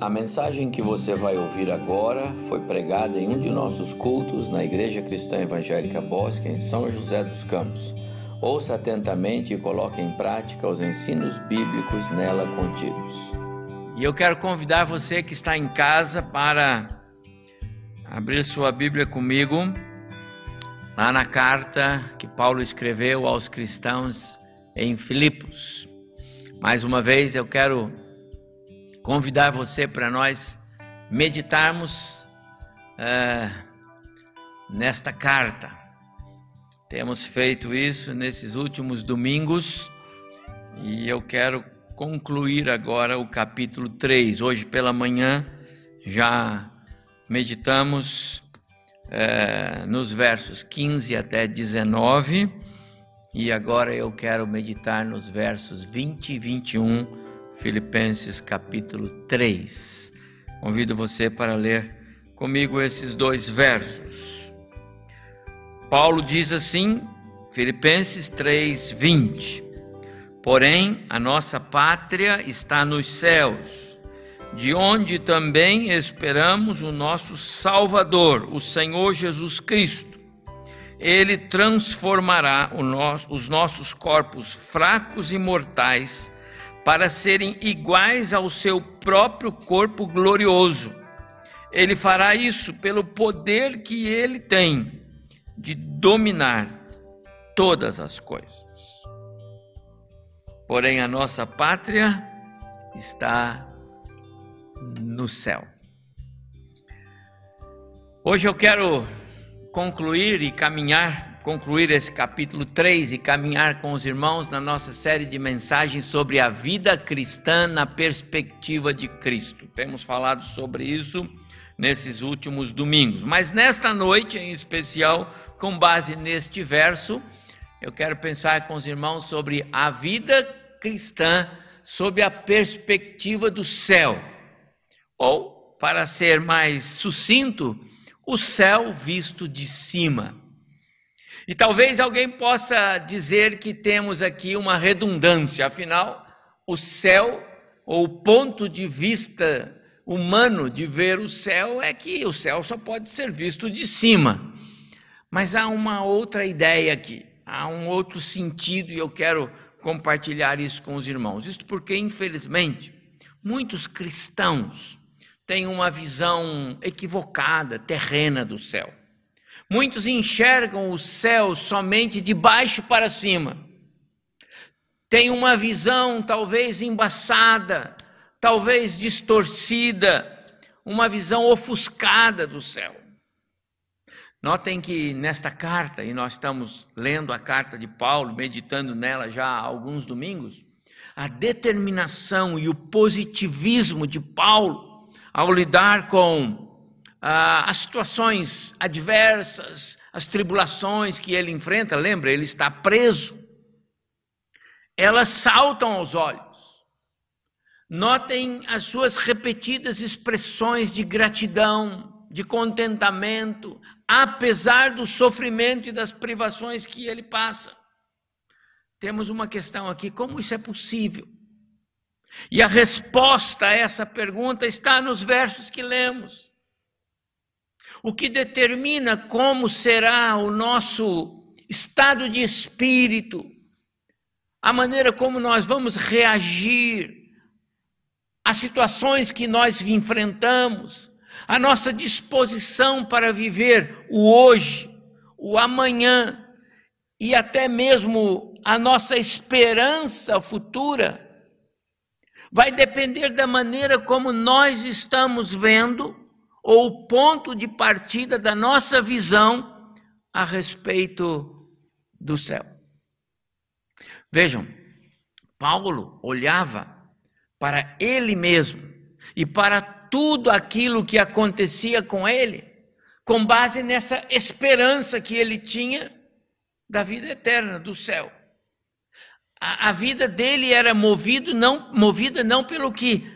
A mensagem que você vai ouvir agora foi pregada em um de nossos cultos na Igreja Cristã Evangélica Bosque, em São José dos Campos. Ouça atentamente e coloque em prática os ensinos bíblicos nela contidos. E eu quero convidar você que está em casa para abrir sua Bíblia comigo, lá na carta que Paulo escreveu aos cristãos em Filipos. Mais uma vez eu quero convidar você para nós meditarmos é, nesta carta. Temos feito isso nesses últimos domingos e eu quero concluir agora o capítulo 3. Hoje pela manhã já meditamos é, nos versos 15 até 19 e agora eu quero meditar nos versos 20 e 21 Filipenses capítulo 3. Convido você para ler comigo esses dois versos. Paulo diz assim, Filipenses 3, 20: Porém, a nossa pátria está nos céus, de onde também esperamos o nosso Salvador, o Senhor Jesus Cristo. Ele transformará nosso, os nossos corpos fracos e mortais para serem iguais ao seu próprio corpo glorioso. Ele fará isso pelo poder que ele tem de dominar todas as coisas. Porém, a nossa pátria está no céu. Hoje eu quero concluir e caminhar concluir esse capítulo 3 e caminhar com os irmãos na nossa série de mensagens sobre a vida cristã na perspectiva de Cristo. Temos falado sobre isso nesses últimos domingos, mas nesta noite em especial, com base neste verso, eu quero pensar com os irmãos sobre a vida cristã sob a perspectiva do céu. Ou, para ser mais sucinto, o céu visto de cima. E talvez alguém possa dizer que temos aqui uma redundância, afinal, o céu, ou o ponto de vista humano de ver o céu, é que o céu só pode ser visto de cima. Mas há uma outra ideia aqui, há um outro sentido, e eu quero compartilhar isso com os irmãos. Isto porque, infelizmente, muitos cristãos têm uma visão equivocada, terrena do céu. Muitos enxergam o céu somente de baixo para cima. Tem uma visão talvez embaçada, talvez distorcida, uma visão ofuscada do céu. Notem que nesta carta, e nós estamos lendo a carta de Paulo, meditando nela já há alguns domingos, a determinação e o positivismo de Paulo ao lidar com ah, as situações adversas, as tribulações que ele enfrenta, lembra, ele está preso, elas saltam aos olhos. Notem as suas repetidas expressões de gratidão, de contentamento, apesar do sofrimento e das privações que ele passa. Temos uma questão aqui: como isso é possível? E a resposta a essa pergunta está nos versos que lemos. O que determina como será o nosso estado de espírito, a maneira como nós vamos reagir às situações que nós enfrentamos, a nossa disposição para viver o hoje, o amanhã e até mesmo a nossa esperança futura, vai depender da maneira como nós estamos vendo ou o ponto de partida da nossa visão a respeito do céu. Vejam, Paulo olhava para ele mesmo e para tudo aquilo que acontecia com ele, com base nessa esperança que ele tinha da vida eterna, do céu. A, a vida dele era movido não, movida não pelo que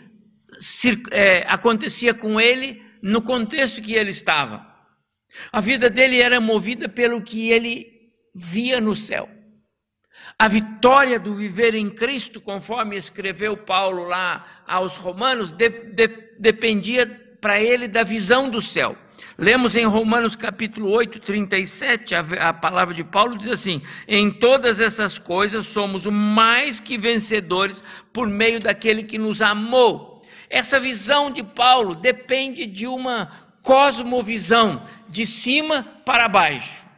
é, acontecia com ele no contexto que ele estava. A vida dele era movida pelo que ele via no céu. A vitória do viver em Cristo, conforme escreveu Paulo lá aos Romanos, de, de, dependia para ele da visão do céu. Lemos em Romanos capítulo 8, 37, a, a palavra de Paulo diz assim: Em todas essas coisas somos mais que vencedores por meio daquele que nos amou. Essa visão de Paulo depende de uma cosmovisão, de cima para baixo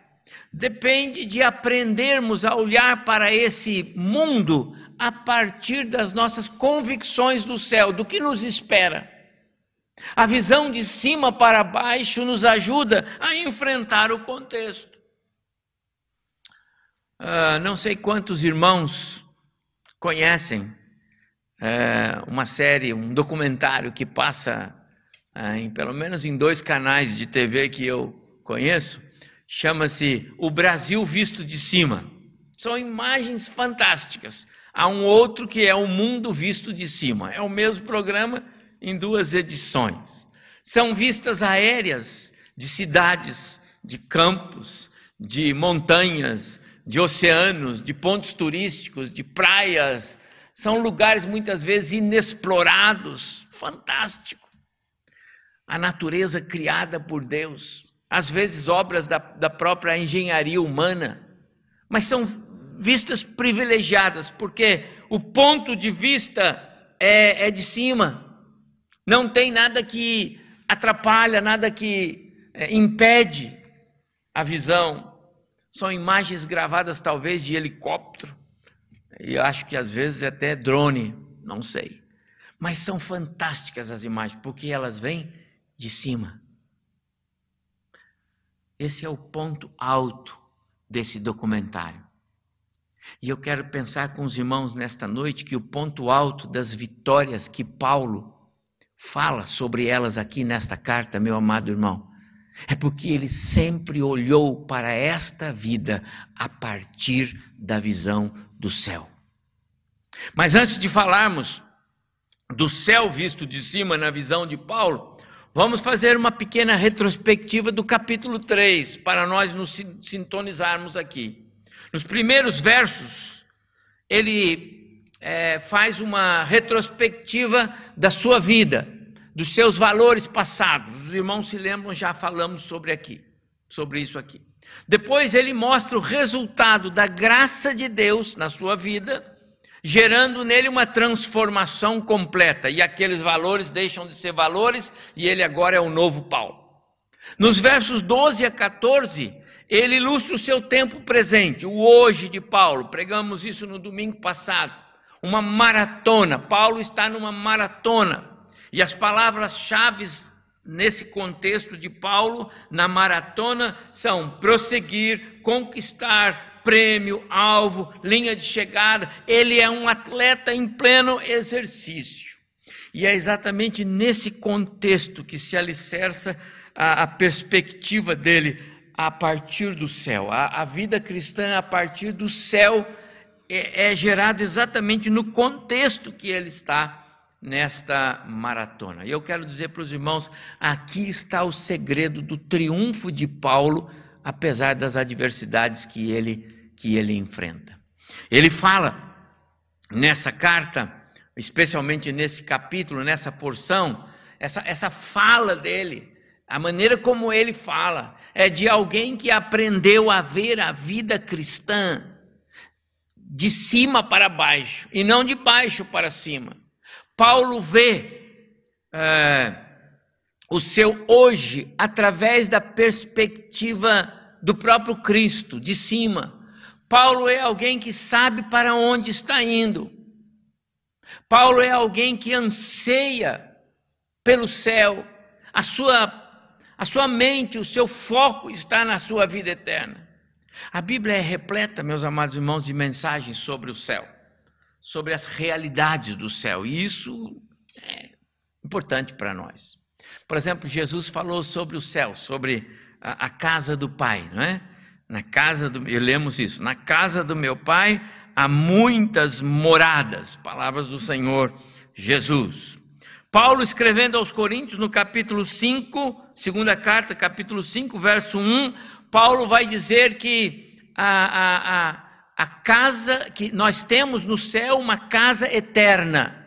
depende de aprendermos a olhar para esse mundo a partir das nossas convicções do céu, do que nos espera. A visão de cima para baixo nos ajuda a enfrentar o contexto. Uh, não sei quantos irmãos conhecem uh, uma série, um documentário que passa uh, em pelo menos em dois canais de TV que eu conheço, chama-se O Brasil Visto de Cima. São imagens fantásticas. Há um outro que é O Mundo Visto de Cima. É o mesmo programa em duas edições. São vistas aéreas de cidades, de campos, de montanhas, de oceanos, de pontos turísticos, de praias. São lugares muitas vezes inexplorados. Fantástico. A natureza criada por Deus às vezes obras da, da própria engenharia humana, mas são vistas privilegiadas, porque o ponto de vista é, é de cima, não tem nada que atrapalha, nada que é, impede a visão. São imagens gravadas talvez de helicóptero, e acho que às vezes até drone, não sei. Mas são fantásticas as imagens, porque elas vêm de cima. Esse é o ponto alto desse documentário. E eu quero pensar com os irmãos nesta noite que o ponto alto das vitórias que Paulo fala sobre elas aqui nesta carta, meu amado irmão, é porque ele sempre olhou para esta vida a partir da visão do céu. Mas antes de falarmos do céu visto de cima na visão de Paulo, Vamos fazer uma pequena retrospectiva do capítulo 3, para nós nos sintonizarmos aqui. Nos primeiros versos, ele é, faz uma retrospectiva da sua vida, dos seus valores passados. Os irmãos se lembram, já falamos sobre aqui, sobre isso aqui. Depois ele mostra o resultado da graça de Deus na sua vida gerando nele uma transformação completa, e aqueles valores deixam de ser valores, e ele agora é o novo Paulo. Nos versos 12 a 14, ele ilustra o seu tempo presente, o hoje de Paulo, pregamos isso no domingo passado, uma maratona, Paulo está numa maratona, e as palavras-chave nesse contexto de Paulo, na maratona, são prosseguir, conquistar, prêmio, alvo, linha de chegada. Ele é um atleta em pleno exercício. E é exatamente nesse contexto que se alicerça a, a perspectiva dele a partir do céu. A, a, vida cristã a partir do céu é, é gerada exatamente no contexto que ele está nesta maratona. E eu quero dizer para os irmãos: aqui está o segredo do triunfo de Paulo apesar das adversidades que ele, que ele enfrenta. Ele fala nessa carta, especialmente nesse capítulo, nessa porção, essa, essa fala dele, a maneira como ele fala, é de alguém que aprendeu a ver a vida cristã de cima para baixo e não de baixo para cima. Paulo vê é, o seu hoje através da perspectiva do próprio Cristo, de cima. Paulo é alguém que sabe para onde está indo. Paulo é alguém que anseia pelo céu. A sua, a sua mente, o seu foco está na sua vida eterna. A Bíblia é repleta, meus amados irmãos, de mensagens sobre o céu, sobre as realidades do céu. E isso é importante para nós. Por exemplo, Jesus falou sobre o céu, sobre a, a casa do Pai, não é? Na casa do, eu lemos isso, na casa do meu Pai há muitas moradas, palavras do Senhor Jesus. Paulo escrevendo aos Coríntios no capítulo 5, segunda carta, capítulo 5, verso 1, Paulo vai dizer que a, a, a, a casa que nós temos no céu, uma casa eterna.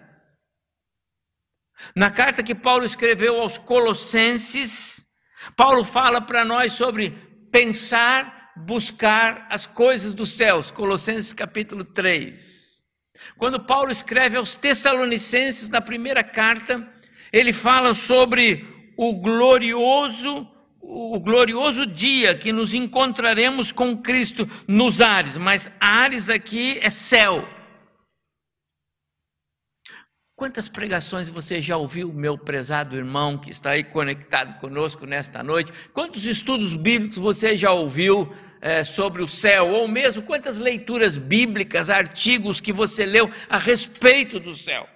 Na carta que Paulo escreveu aos Colossenses, Paulo fala para nós sobre pensar, buscar as coisas dos céus. Colossenses capítulo 3. Quando Paulo escreve aos Tessalonicenses, na primeira carta, ele fala sobre o glorioso o glorioso dia que nos encontraremos com Cristo nos ares, mas ares aqui é céu. Quantas pregações você já ouviu, meu prezado irmão que está aí conectado conosco nesta noite? Quantos estudos bíblicos você já ouviu é, sobre o céu? Ou mesmo quantas leituras bíblicas, artigos que você leu a respeito do céu?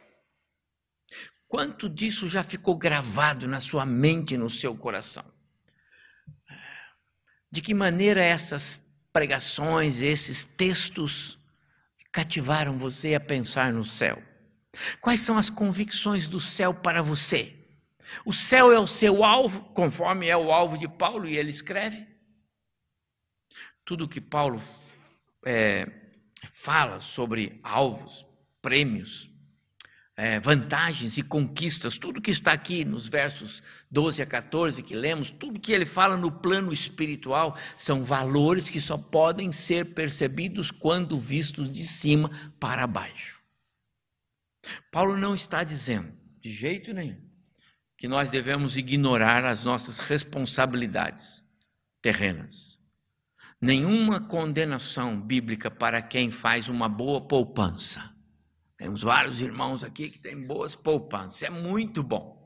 Quanto disso já ficou gravado na sua mente e no seu coração? De que maneira essas pregações, esses textos cativaram você a pensar no céu? Quais são as convicções do céu para você? O céu é o seu alvo, conforme é o alvo de Paulo, e ele escreve. Tudo que Paulo é, fala sobre alvos, prêmios, é, vantagens e conquistas, tudo que está aqui nos versos 12 a 14 que lemos, tudo que ele fala no plano espiritual, são valores que só podem ser percebidos quando vistos de cima para baixo. Paulo não está dizendo, de jeito nenhum, que nós devemos ignorar as nossas responsabilidades terrenas. Nenhuma condenação bíblica para quem faz uma boa poupança temos vários irmãos aqui que têm boas poupanças, é muito bom.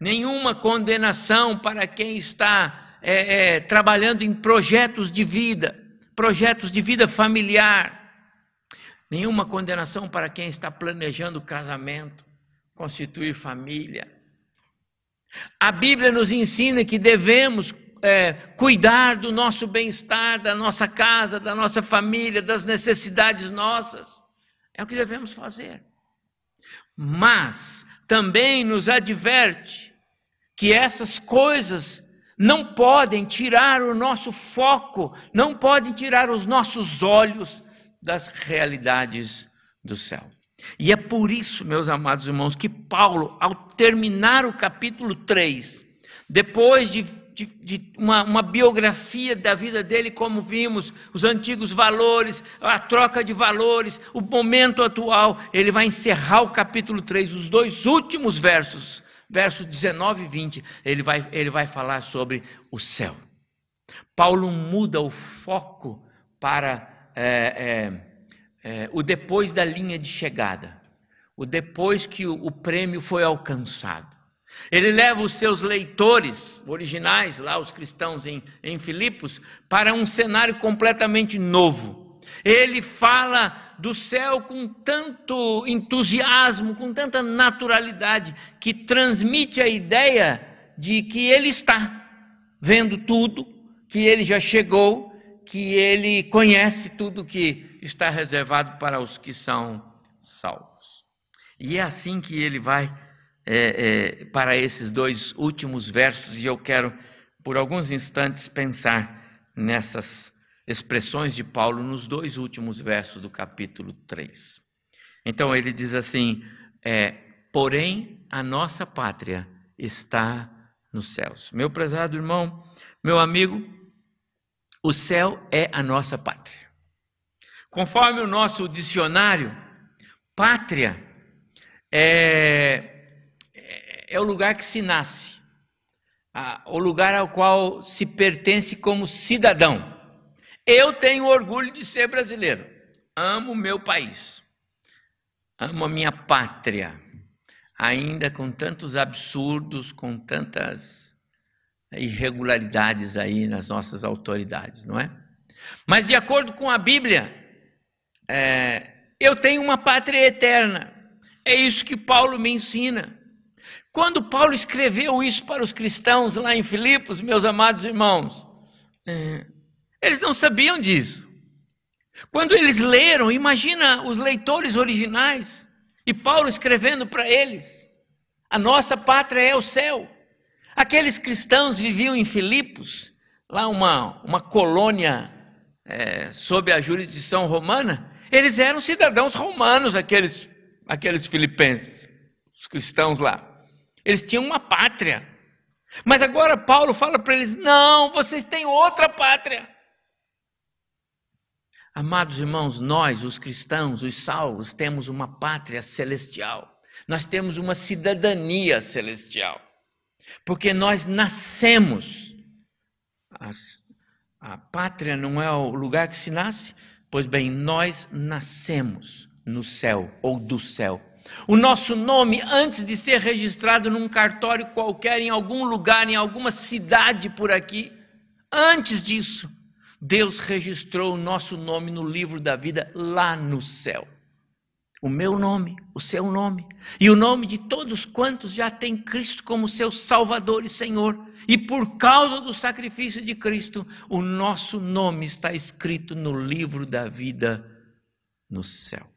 Nenhuma condenação para quem está é, é, trabalhando em projetos de vida, projetos de vida familiar. Nenhuma condenação para quem está planejando casamento, constituir família. A Bíblia nos ensina que devemos é, cuidar do nosso bem-estar, da nossa casa, da nossa família, das necessidades nossas. É o que devemos fazer. Mas também nos adverte que essas coisas não podem tirar o nosso foco, não podem tirar os nossos olhos das realidades do céu. E é por isso, meus amados irmãos, que Paulo, ao terminar o capítulo 3, depois de de, de uma, uma, biografia da vida dele, como vimos, os antigos valores, a troca de valores, o momento atual. Ele vai encerrar o capítulo 3, os dois últimos versos, versos 19 e 20, ele vai, ele vai falar sobre o céu. Paulo muda o foco para é, é, é, o depois da linha de chegada, o depois que o, o prêmio foi alcançado. Ele leva os seus leitores originais, lá os cristãos em, em Filipos, para um cenário completamente novo. Ele fala do céu com tanto entusiasmo, com tanta naturalidade, que transmite a ideia de que ele está vendo tudo, que ele já chegou, que ele conhece tudo que está reservado para os que são salvos. E é assim que ele vai é, é, para esses dois últimos versos e eu quero, por alguns instantes, pensar nessas expressões de Paulo nos dois últimos versos do capítulo 3. Então ele diz assim: é, porém a nossa pátria está nos céus. Meu prezado irmão, meu amigo, o céu é a nossa pátria. Conforme o nosso dicionário, pátria é é o lugar que se nasce, o lugar ao qual se pertence como cidadão. Eu tenho orgulho de ser brasileiro, amo o meu país, amo a minha pátria, ainda com tantos absurdos, com tantas irregularidades aí nas nossas autoridades, não é? Mas de acordo com a Bíblia, é, eu tenho uma pátria eterna. É isso que Paulo me ensina. Quando Paulo escreveu isso para os cristãos lá em Filipos, meus amados irmãos, é, eles não sabiam disso. Quando eles leram, imagina os leitores originais e Paulo escrevendo para eles: a nossa pátria é o céu. Aqueles cristãos viviam em Filipos, lá uma, uma colônia é, sob a jurisdição romana, eles eram cidadãos romanos, aqueles, aqueles filipenses, os cristãos lá. Eles tinham uma pátria. Mas agora Paulo fala para eles: não, vocês têm outra pátria. Amados irmãos, nós, os cristãos, os salvos, temos uma pátria celestial. Nós temos uma cidadania celestial. Porque nós nascemos. As, a pátria não é o lugar que se nasce? Pois bem, nós nascemos no céu ou do céu. O nosso nome, antes de ser registrado num cartório qualquer, em algum lugar, em alguma cidade por aqui, antes disso, Deus registrou o nosso nome no livro da vida lá no céu. O meu nome, o seu nome, e o nome de todos quantos já têm Cristo como seu Salvador e Senhor. E por causa do sacrifício de Cristo, o nosso nome está escrito no livro da vida no céu.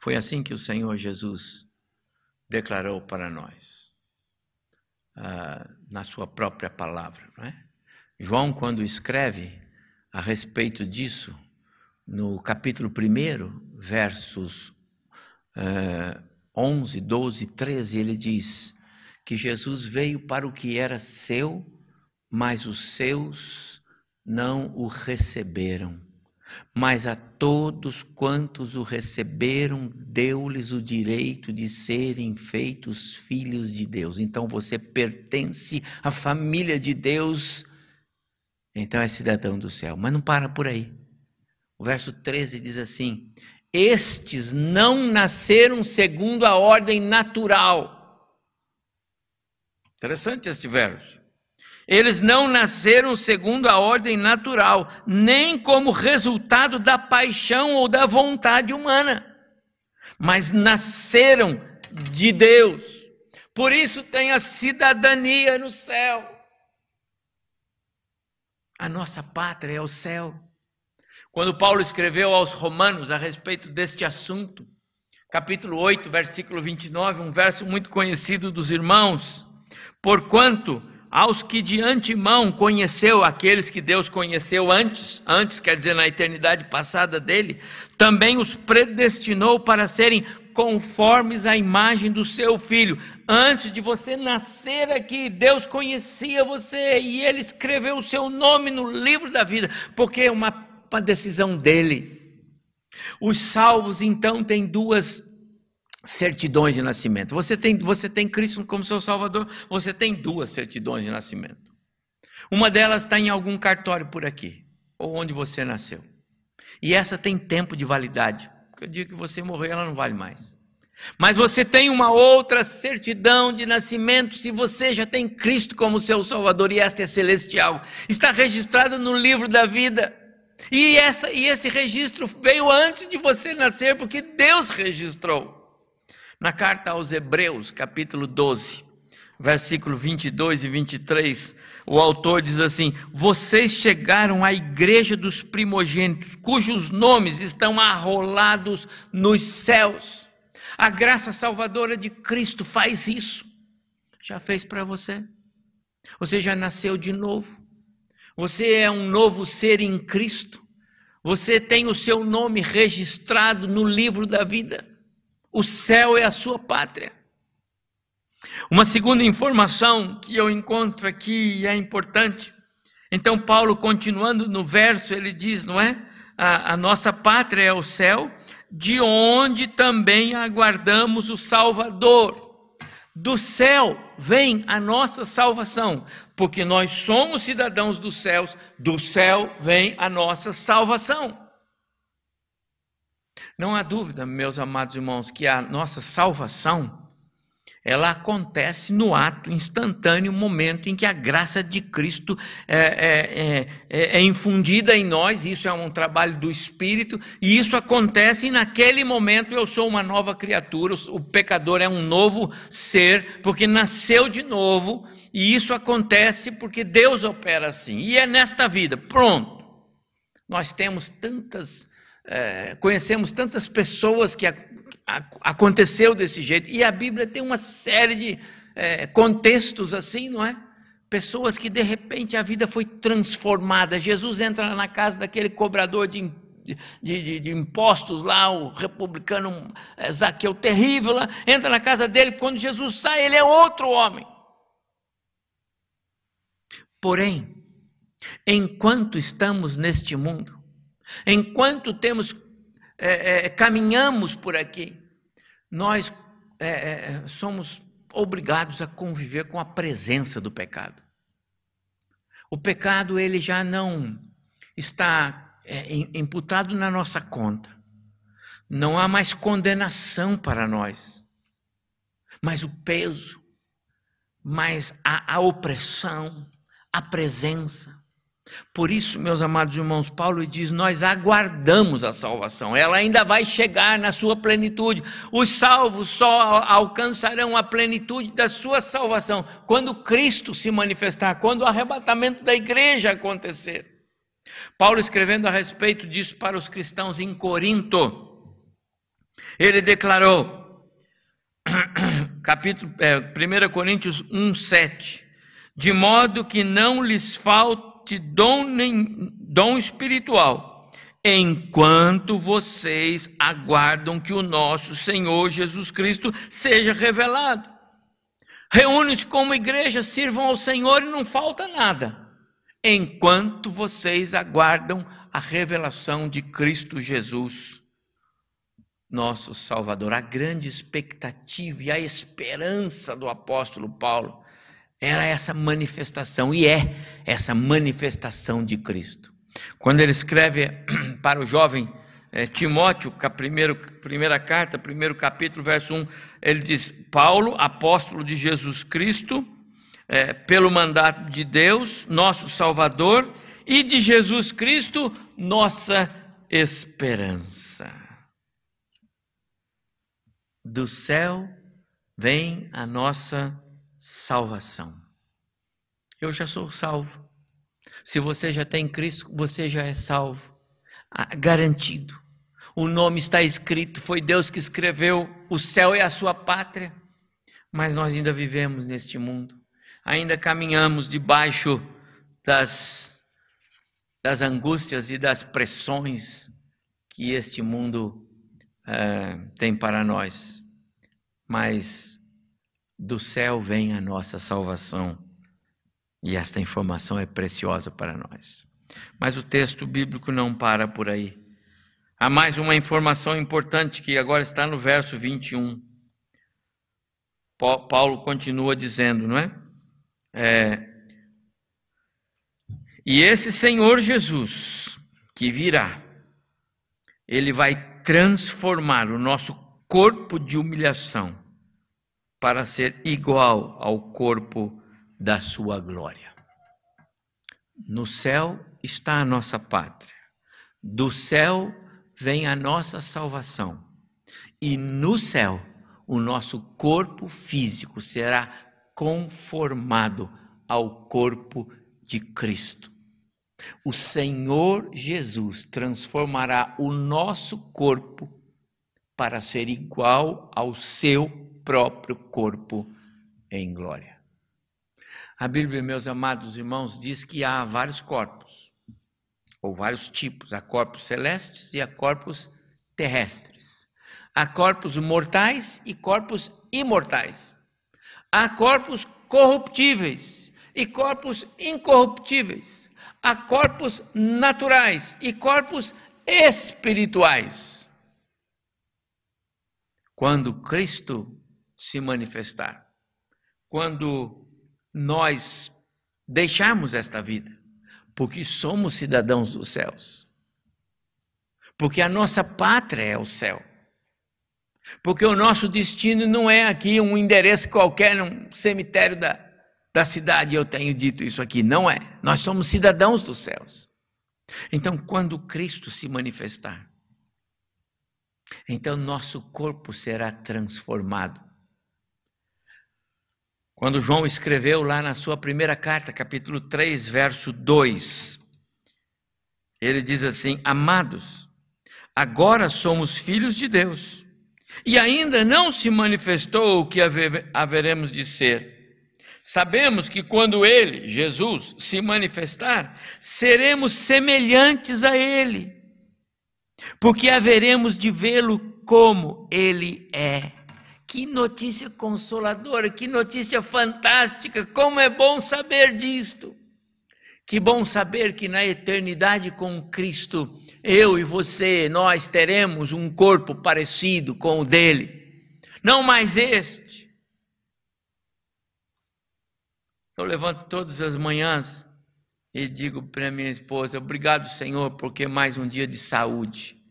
Foi assim que o Senhor Jesus declarou para nós, ah, na sua própria palavra. Não é? João, quando escreve a respeito disso, no capítulo 1, versos uh, 11, 12, 13, ele diz que Jesus veio para o que era seu, mas os seus não o receberam. Mas a todos quantos o receberam, deu-lhes o direito de serem feitos filhos de Deus. Então você pertence à família de Deus, então é cidadão do céu. Mas não para por aí. O verso 13 diz assim: Estes não nasceram segundo a ordem natural. Interessante este verso. Eles não nasceram segundo a ordem natural, nem como resultado da paixão ou da vontade humana, mas nasceram de Deus. Por isso tem a cidadania no céu. A nossa pátria é o céu. Quando Paulo escreveu aos Romanos a respeito deste assunto, capítulo 8, versículo 29, um verso muito conhecido dos irmãos: Porquanto aos que de antemão conheceu, aqueles que Deus conheceu antes, antes quer dizer na eternidade passada dele, também os predestinou para serem conformes à imagem do seu filho. Antes de você nascer aqui, Deus conhecia você e ele escreveu o seu nome no livro da vida, porque é uma uma decisão dele. Os salvos, então, têm duas certidões de nascimento. Você tem, você tem Cristo como seu Salvador, você tem duas certidões de nascimento. Uma delas está em algum cartório por aqui, ou onde você nasceu. E essa tem tempo de validade. Porque o dia que você morrer, ela não vale mais. Mas você tem uma outra certidão de nascimento se você já tem Cristo como seu Salvador e esta é celestial. Está registrada no livro da vida. E, essa, e esse registro veio antes de você nascer, porque Deus registrou. Na carta aos Hebreus, capítulo 12, versículo 22 e 23, o autor diz assim: Vocês chegaram à igreja dos primogênitos, cujos nomes estão arrolados nos céus. A graça salvadora de Cristo faz isso. Já fez para você. Você já nasceu de novo. Você é um novo ser em Cristo. Você tem o seu nome registrado no livro da vida. O céu é a sua pátria. Uma segunda informação que eu encontro aqui e é importante. Então, Paulo, continuando no verso, ele diz, não é? A, a nossa pátria é o céu, de onde também aguardamos o Salvador. Do céu vem a nossa salvação porque nós somos cidadãos dos céus, do céu vem a nossa salvação. Não há dúvida, meus amados irmãos, que a nossa salvação ela acontece no ato instantâneo, momento em que a graça de Cristo é, é, é, é, infundida em nós, isso é um trabalho do Espírito, e isso acontece e naquele momento eu sou uma nova criatura, o pecador é um novo ser, porque nasceu de novo, e isso acontece porque Deus opera assim, e é nesta vida, pronto. Nós temos tantas, é, conhecemos tantas pessoas que aconteceu desse jeito. E a Bíblia tem uma série de é, contextos assim, não é? Pessoas que de repente a vida foi transformada. Jesus entra na casa daquele cobrador de, de, de, de impostos lá, o republicano é, Zaqueu terrível lá, entra na casa dele. Quando Jesus sai, ele é outro homem. Porém, enquanto estamos neste mundo, enquanto temos é, é, caminhamos por aqui, nós é, é, somos obrigados a conviver com a presença do pecado. O pecado ele já não está é, imputado na nossa conta. Não há mais condenação para nós, mas o peso, mais a, a opressão, a presença, por isso, meus amados irmãos, Paulo diz: nós aguardamos a salvação, ela ainda vai chegar na sua plenitude. Os salvos só alcançarão a plenitude da sua salvação quando Cristo se manifestar, quando o arrebatamento da igreja acontecer. Paulo, escrevendo a respeito disso para os cristãos em Corinto, ele declarou, capítulo, é, 1 Coríntios 1, 7, de modo que não lhes falte falte dom, nem, dom espiritual, enquanto vocês aguardam que o nosso Senhor Jesus Cristo seja revelado. Reúnem-se como igreja, sirvam ao Senhor e não falta nada, enquanto vocês aguardam a revelação de Cristo Jesus, nosso Salvador. A grande expectativa e a esperança do apóstolo Paulo era essa manifestação, e é essa manifestação de Cristo. Quando ele escreve para o jovem é, Timóteo, a primeiro, primeira carta, primeiro capítulo, verso 1, ele diz: Paulo, apóstolo de Jesus Cristo, é, pelo mandato de Deus, nosso Salvador, e de Jesus Cristo, nossa esperança. Do céu vem a nossa salvação. Eu já sou salvo. Se você já tem Cristo, você já é salvo. Ah, garantido. O nome está escrito, foi Deus que escreveu, o céu é a sua pátria. Mas nós ainda vivemos neste mundo, ainda caminhamos debaixo das, das angústias e das pressões que este mundo é, tem para nós. Mas do céu vem a nossa salvação. E esta informação é preciosa para nós. Mas o texto bíblico não para por aí. Há mais uma informação importante que agora está no verso 21. Paulo continua dizendo, não é? é e esse Senhor Jesus que virá, ele vai transformar o nosso corpo de humilhação para ser igual ao corpo da sua glória. No céu está a nossa pátria, do céu vem a nossa salvação, e no céu o nosso corpo físico será conformado ao corpo de Cristo. O Senhor Jesus transformará o nosso corpo para ser igual ao seu próprio corpo em glória. A Bíblia, meus amados irmãos, diz que há vários corpos, ou vários tipos: há corpos celestes e há corpos terrestres. Há corpos mortais e corpos imortais. Há corpos corruptíveis e corpos incorruptíveis. Há corpos naturais e corpos espirituais. Quando Cristo se manifestar. Quando nós deixarmos esta vida, porque somos cidadãos dos céus. Porque a nossa pátria é o céu. Porque o nosso destino não é aqui um endereço qualquer, num cemitério da, da cidade, eu tenho dito isso aqui. Não é. Nós somos cidadãos dos céus. Então, quando Cristo se manifestar, então nosso corpo será transformado quando João escreveu lá na sua primeira carta, capítulo 3, verso 2, ele diz assim: Amados, agora somos filhos de Deus, e ainda não se manifestou o que haveremos de ser. Sabemos que quando Ele, Jesus, se manifestar, seremos semelhantes a Ele, porque haveremos de vê-lo como Ele é. Que notícia consoladora, que notícia fantástica, como é bom saber disto. Que bom saber que na eternidade com Cristo, eu e você, nós teremos um corpo parecido com o dele. Não mais este. Eu levanto todas as manhãs e digo para minha esposa: Obrigado, Senhor, porque mais um dia de saúde.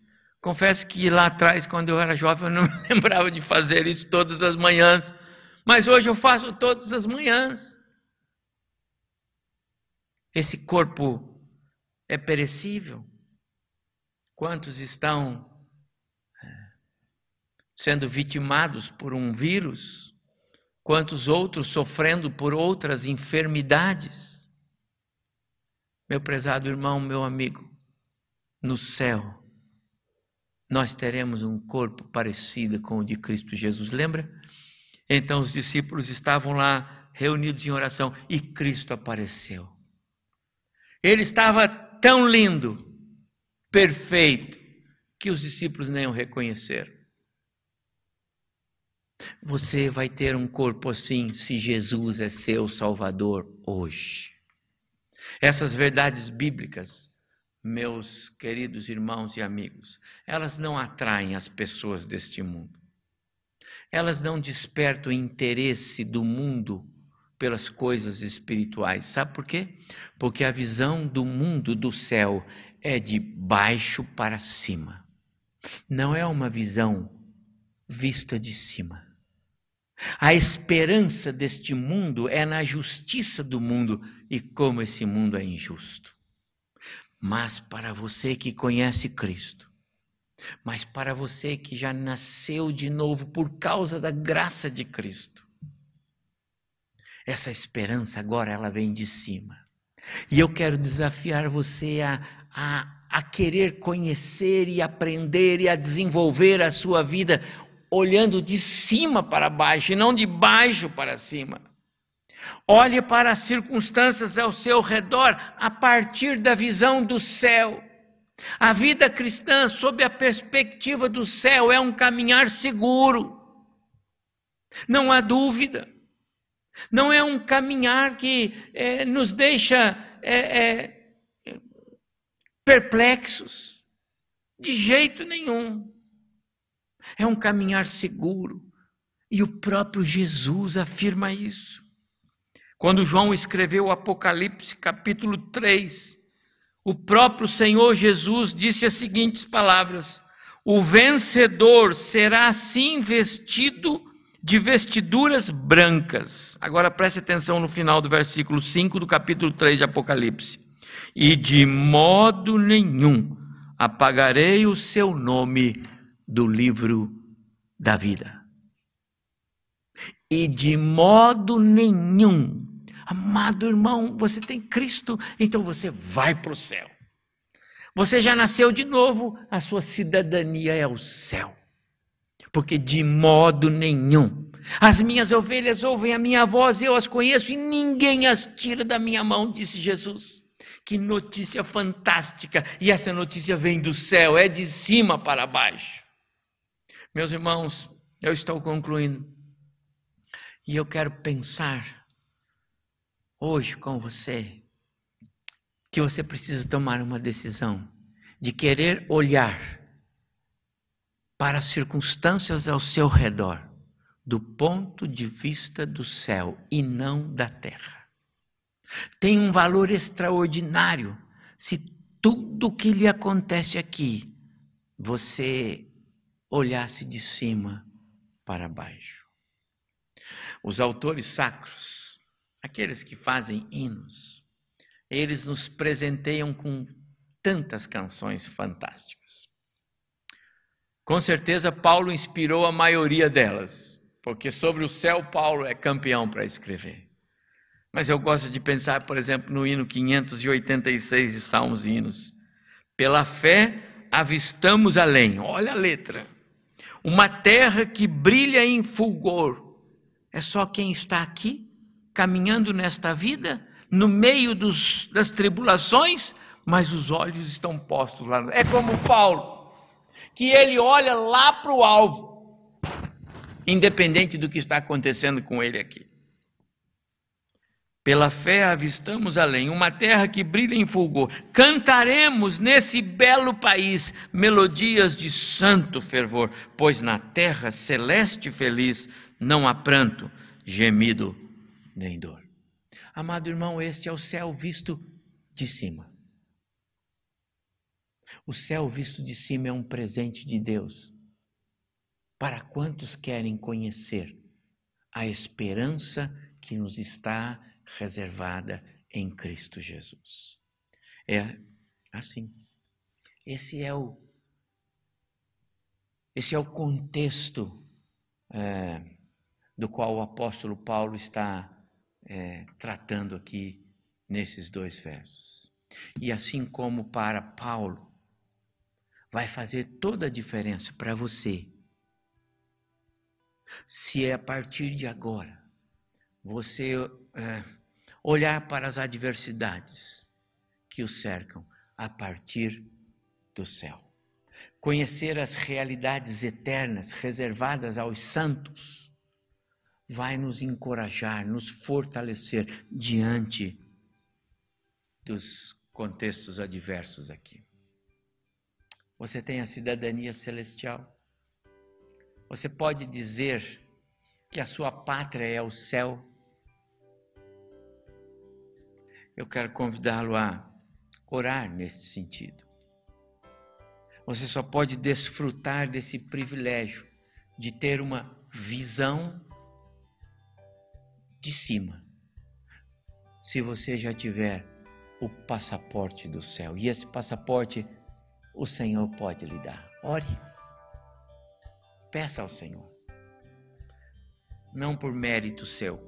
Confesso que lá atrás, quando eu era jovem, eu não me lembrava de fazer isso todas as manhãs, mas hoje eu faço todas as manhãs. Esse corpo é perecível. Quantos estão é, sendo vitimados por um vírus? Quantos outros sofrendo por outras enfermidades? Meu prezado irmão, meu amigo, no céu, nós teremos um corpo parecido com o de Cristo Jesus. Lembra? Então os discípulos estavam lá reunidos em oração e Cristo apareceu. Ele estava tão lindo, perfeito, que os discípulos nem o reconheceram. Você vai ter um corpo assim se Jesus é seu Salvador hoje. Essas verdades bíblicas meus queridos irmãos e amigos, elas não atraem as pessoas deste mundo. Elas não despertam interesse do mundo pelas coisas espirituais. Sabe por quê? Porque a visão do mundo do céu é de baixo para cima. Não é uma visão vista de cima. A esperança deste mundo é na justiça do mundo e como esse mundo é injusto. Mas para você que conhece Cristo, mas para você que já nasceu de novo por causa da graça de Cristo, essa esperança agora ela vem de cima. E eu quero desafiar você a, a, a querer conhecer e aprender e a desenvolver a sua vida olhando de cima para baixo e não de baixo para cima. Olhe para as circunstâncias ao seu redor a partir da visão do céu. A vida cristã, sob a perspectiva do céu, é um caminhar seguro. Não há dúvida. Não é um caminhar que é, nos deixa é, é, perplexos. De jeito nenhum. É um caminhar seguro. E o próprio Jesus afirma isso. Quando João escreveu o Apocalipse, capítulo 3, o próprio Senhor Jesus disse as seguintes palavras: O vencedor será assim vestido de vestiduras brancas. Agora preste atenção no final do versículo 5 do capítulo 3 de Apocalipse. E de modo nenhum apagarei o seu nome do livro da vida. E de modo nenhum Amado irmão, você tem Cristo, então você vai para o céu. Você já nasceu de novo, a sua cidadania é o céu. Porque de modo nenhum as minhas ovelhas ouvem a minha voz, eu as conheço e ninguém as tira da minha mão, disse Jesus. Que notícia fantástica! E essa notícia vem do céu, é de cima para baixo. Meus irmãos, eu estou concluindo. E eu quero pensar hoje com você que você precisa tomar uma decisão de querer olhar para as circunstâncias ao seu redor do ponto de vista do céu e não da terra. Tem um valor extraordinário se tudo que lhe acontece aqui você olhasse de cima para baixo. Os autores sacros aqueles que fazem hinos, eles nos presenteiam com tantas canções fantásticas. Com certeza, Paulo inspirou a maioria delas, porque sobre o céu, Paulo é campeão para escrever. Mas eu gosto de pensar, por exemplo, no hino 586 de Salmos e Hinos. Pela fé avistamos além, olha a letra. Uma terra que brilha em fulgor. É só quem está aqui caminhando nesta vida, no meio dos, das tribulações, mas os olhos estão postos lá. É como Paulo, que ele olha lá para o alvo, independente do que está acontecendo com ele aqui. Pela fé avistamos além, uma terra que brilha em fulgor. Cantaremos nesse belo país melodias de santo fervor, pois na terra celeste feliz não há pranto, gemido nem dor. Amado irmão, este é o céu visto de cima. O céu visto de cima é um presente de Deus para quantos querem conhecer a esperança que nos está reservada em Cristo Jesus. É assim. Esse é o esse é o contexto é, do qual o apóstolo Paulo está é, tratando aqui nesses dois versos. E assim como para Paulo, vai fazer toda a diferença para você. Se é a partir de agora você é, olhar para as adversidades que o cercam a partir do céu. Conhecer as realidades eternas reservadas aos santos vai nos encorajar, nos fortalecer diante dos contextos adversos aqui. Você tem a cidadania celestial. Você pode dizer que a sua pátria é o céu eu quero convidá-lo a orar nesse sentido. Você só pode desfrutar desse privilégio de ter uma visão de cima, se você já tiver o passaporte do céu. E esse passaporte o Senhor pode lhe dar. Ore. Peça ao Senhor. Não por mérito seu,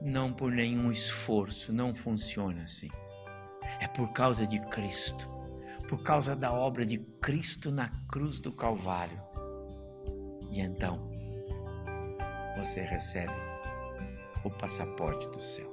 não por nenhum esforço, não funciona assim. É por causa de Cristo, por causa da obra de Cristo na cruz do Calvário. E então você recebe o passaporte do céu.